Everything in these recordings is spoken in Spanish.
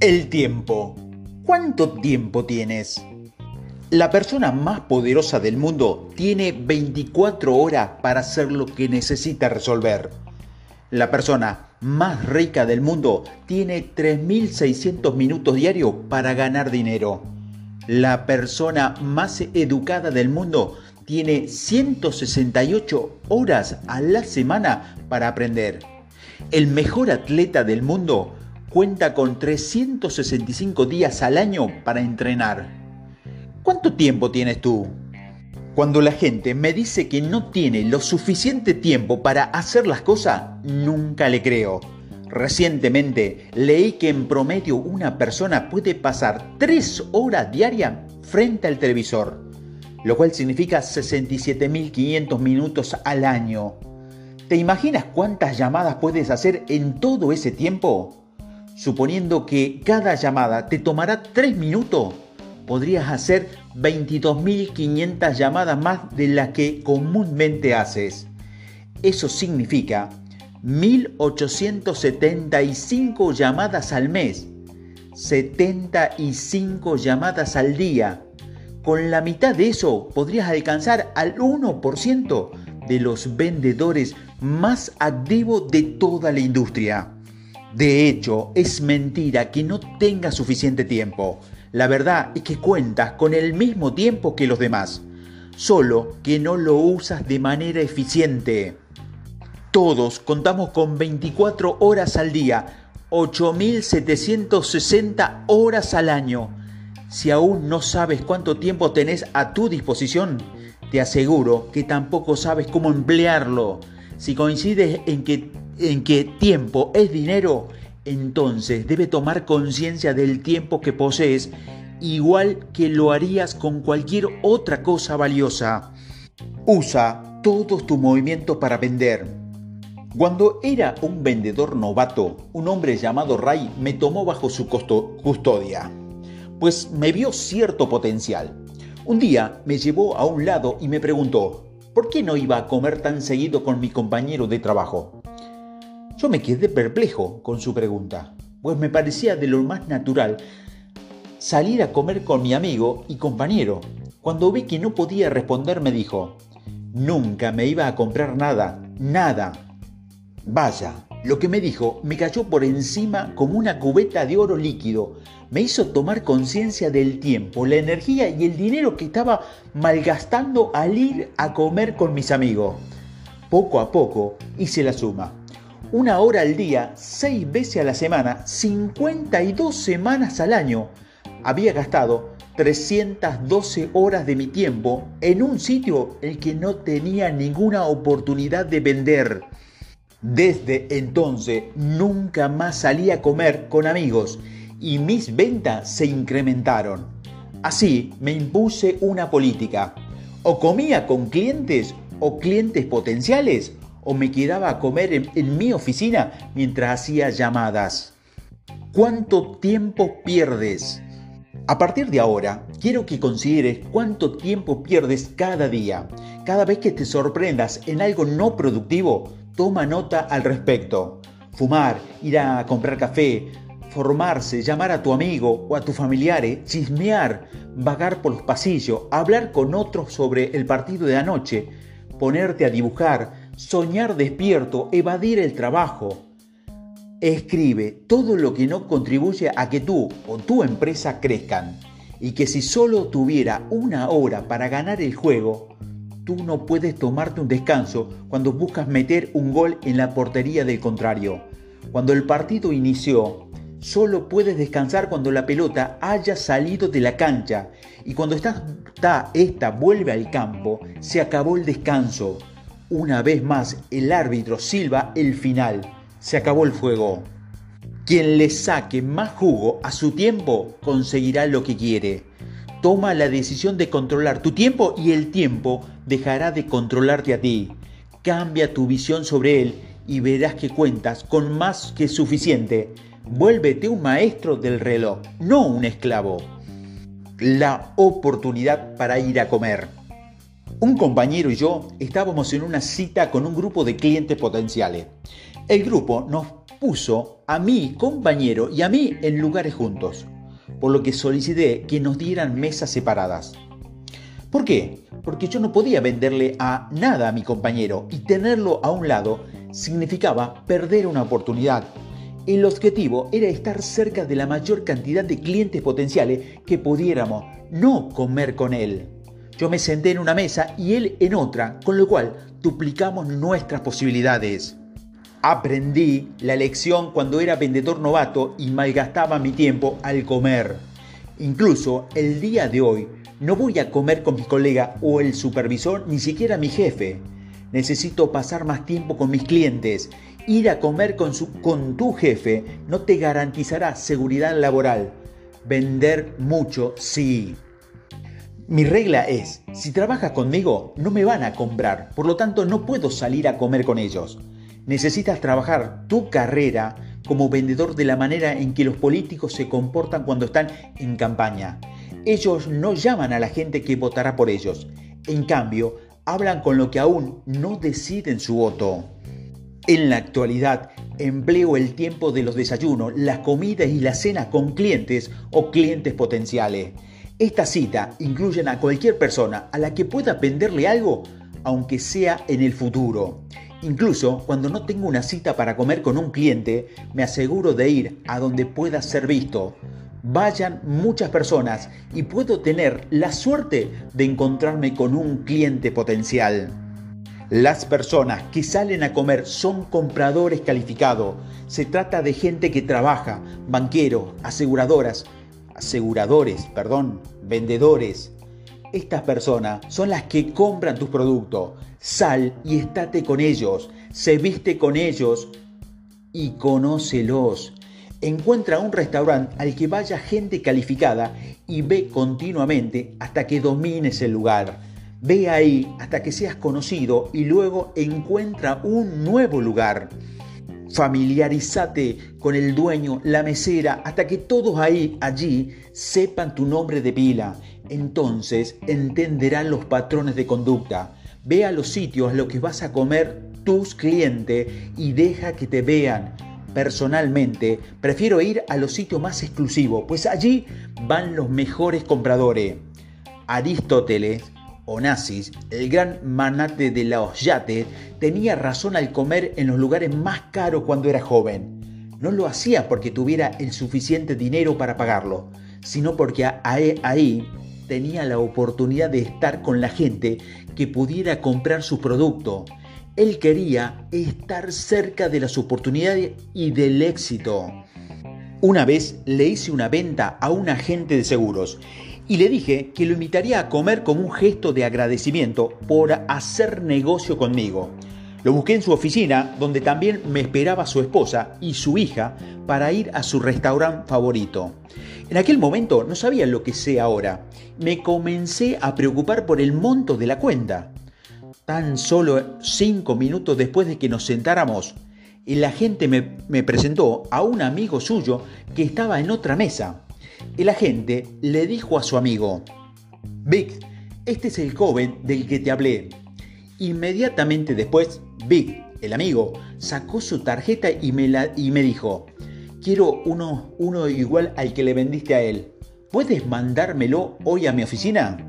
El tiempo. ¿Cuánto tiempo tienes? La persona más poderosa del mundo tiene 24 horas para hacer lo que necesita resolver. La persona más rica del mundo tiene 3.600 minutos diarios para ganar dinero. La persona más educada del mundo tiene 168 horas a la semana para aprender. El mejor atleta del mundo cuenta con 365 días al año para entrenar. ¿Cuánto tiempo tienes tú? Cuando la gente me dice que no tiene lo suficiente tiempo para hacer las cosas, nunca le creo. Recientemente leí que en promedio una persona puede pasar 3 horas diarias frente al televisor, lo cual significa 67.500 minutos al año. ¿Te imaginas cuántas llamadas puedes hacer en todo ese tiempo? Suponiendo que cada llamada te tomará 3 minutos, podrías hacer 22.500 llamadas más de las que comúnmente haces. Eso significa 1.875 llamadas al mes, 75 llamadas al día. Con la mitad de eso podrías alcanzar al 1% de los vendedores más activos de toda la industria. De hecho, es mentira que no tengas suficiente tiempo. La verdad es que cuentas con el mismo tiempo que los demás, solo que no lo usas de manera eficiente. Todos contamos con 24 horas al día, 8.760 horas al año. Si aún no sabes cuánto tiempo tenés a tu disposición, te aseguro que tampoco sabes cómo emplearlo. Si coincides en que en que tiempo es dinero, entonces debe tomar conciencia del tiempo que posees, igual que lo harías con cualquier otra cosa valiosa. Usa todos tus movimientos para vender. Cuando era un vendedor novato, un hombre llamado Ray me tomó bajo su custodia, pues me vio cierto potencial. Un día me llevó a un lado y me preguntó, ¿por qué no iba a comer tan seguido con mi compañero de trabajo? Yo me quedé perplejo con su pregunta, pues me parecía de lo más natural salir a comer con mi amigo y compañero. Cuando vi que no podía responder me dijo, nunca me iba a comprar nada, nada. Vaya, lo que me dijo me cayó por encima como una cubeta de oro líquido. Me hizo tomar conciencia del tiempo, la energía y el dinero que estaba malgastando al ir a comer con mis amigos. Poco a poco hice la suma una hora al día, seis veces a la semana, 52 semanas al año. Había gastado 312 horas de mi tiempo en un sitio en el que no tenía ninguna oportunidad de vender. Desde entonces nunca más salí a comer con amigos y mis ventas se incrementaron. Así me impuse una política. O comía con clientes o clientes potenciales o me quedaba a comer en, mi oficina mientras hacía llamadas. ¿Cuánto tiempo pierdes? A partir de ahora, quiero que consideres cuánto tiempo pierdes cada día. Cada vez que te sorprendas en algo no productivo, toma nota al respecto. Fumar, ir a comprar café, formarse, llamar a tu amigo o a tus familiares, chismear, vagar por los pasillos, hablar con otros sobre el partido de anoche, ponerte a dibujar, soñar despierto, evadir el trabajo. Escribe todo lo que no contribuye a que tú o tu empresa crezcan y que si solo tuviera una hora para ganar el juego, tú no puedes tomarte un descanso cuando buscas meter un gol en la portería del contrario. Cuando el partido inició, solo puedes descansar cuando la pelota haya salido de la cancha y cuando esta, esta vuelve al campo, se acabó el descanso. Una vez más, el árbitro silba el final. Se acabó el fuego. Quien le saque más jugo a su tiempo conseguirá lo que quiere. Toma la decisión de controlar tu tiempo y el tiempo dejará de controlarte a ti. Cambia tu visión sobre él y verás que cuentas con más que suficiente. Vuélvete un maestro del reloj, no un esclavo. La oportunidad para ir a comer. Un compañero y yo estábamos en una cita con un grupo de clientes potenciales. El grupo nos puso a mi compañero y a mí en lugares juntos, por lo que solicité que nos dieran mesas separadas. ¿Por qué? Porque yo no podía venderle a nada a mi compañero y tenerlo a un lado significaba perder una oportunidad. El objetivo era estar cerca de la mayor cantidad de clientes potenciales que pudiéramos, no comer con él. Yo me senté en una mesa y él en otra, con lo cual duplicamos nuestras posibilidades. Aprendí la lección cuando era vendedor novato y malgastaba mi tiempo al comer. Incluso el día de hoy no voy a comer con mi colega o el supervisor, ni siquiera mi jefe. Necesito pasar más tiempo con mis clientes. Ir a comer con, con tu jefe no te garantizará seguridad laboral. Vender mucho, sí. Mi regla es, si trabajas conmigo, no me van a comprar, por lo tanto no puedo salir a comer con ellos. Necesitas trabajar tu carrera como vendedor de la manera en que los políticos se comportan cuando están en campaña. Ellos no llaman a la gente que votará por ellos. En cambio, hablan con lo que aún no deciden su voto. En la actualidad, empleo el tiempo de los desayunos, las comidas y la cena con clientes o clientes potenciales. Esta cita incluyen a cualquier persona a la que pueda venderle algo, aunque sea en el futuro. Incluso cuando no tengo una cita para comer con un cliente, me aseguro de ir a donde pueda ser visto vayan muchas personas y puedo tener la suerte de encontrarme con un cliente potencial. Las personas que salen a comer son compradores calificados. Se trata de gente que trabaja, banqueros, aseguradoras, aseguradores, perdón, vendedores. Estas personas son las que compran tus productos. Sal y estate con ellos, se viste con ellos y conócelos. Encuentra un restaurante al que vaya gente calificada y ve continuamente hasta que domines el lugar. Ve ahí hasta que seas conocido y luego encuentra un nuevo lugar. Familiarízate con el dueño, la mesera, hasta que todos ahí, allí, sepan tu nombre de pila. Entonces entenderán los patrones de conducta. Ve a los sitios a los que vas a comer tus clientes y deja que te vean Personalmente, prefiero ir a los sitios más exclusivos, pues allí van los mejores compradores. Aristóteles, Onassis, el gran manate de los yates, tenía razón al comer en los lugares más caros cuando era joven. No lo hacía porque tuviera el suficiente dinero para pagarlo, sino porque ahí tenía la oportunidad de estar con la gente que pudiera comprar su producto él quería estar cerca de las oportunidades y del éxito. Una vez le hice una venta a un agente de seguros y le dije que lo invitaría a comer como un gesto de agradecimiento por hacer negocio conmigo. Lo busqué en su oficina, donde también me esperaba su esposa y su hija para ir a su restaurante favorito. En aquel momento no sabía lo que sé ahora. Me comencé a preocupar por el monto de la cuenta. Tan solo cinco minutos después de que nos sentáramos, el agente me, me presentó a un amigo suyo que estaba en otra mesa. El agente le dijo a su amigo, Vic, este es el joven del que te hablé. Inmediatamente después, Vic, el amigo, sacó su tarjeta y me, dijo, quiero uno, uno igual al que le vendiste a él. ¿Puedes mandármelo hoy a mi oficina?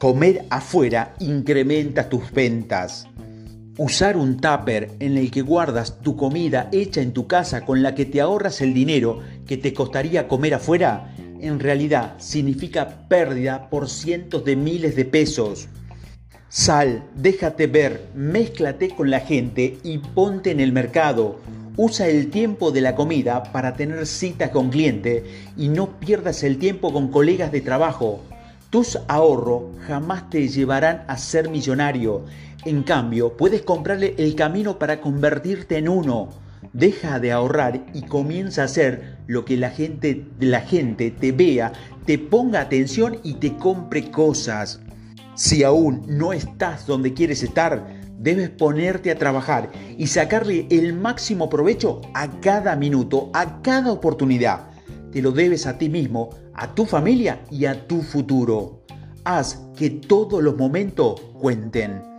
Comer afuera incrementa tus ventas. Usar un tupper en el que guardas tu comida hecha en tu casa con la que te ahorras el dinero que te costaría comer afuera, en realidad significa pérdida por cientos de miles de pesos. Sal, déjate ver, mézclate con la gente y ponte en el mercado. Usa el tiempo de la comida para tener citas con cliente y no pierdas el tiempo con colegas de trabajo. Tus ahorros jamás te llevarán a ser millonario. En cambio, puedes comprarle el camino para convertirte en uno. Deja de ahorrar y comienza a hacer lo que la gente, la gente te vea, te ponga atención y te compre cosas. Si aún no estás donde quieres estar, debes ponerte a trabajar y sacarle el máximo provecho a cada minuto, a cada oportunidad. Te lo debes a ti mismo, a tu familia y a tu futuro. Haz que todos los momentos cuenten.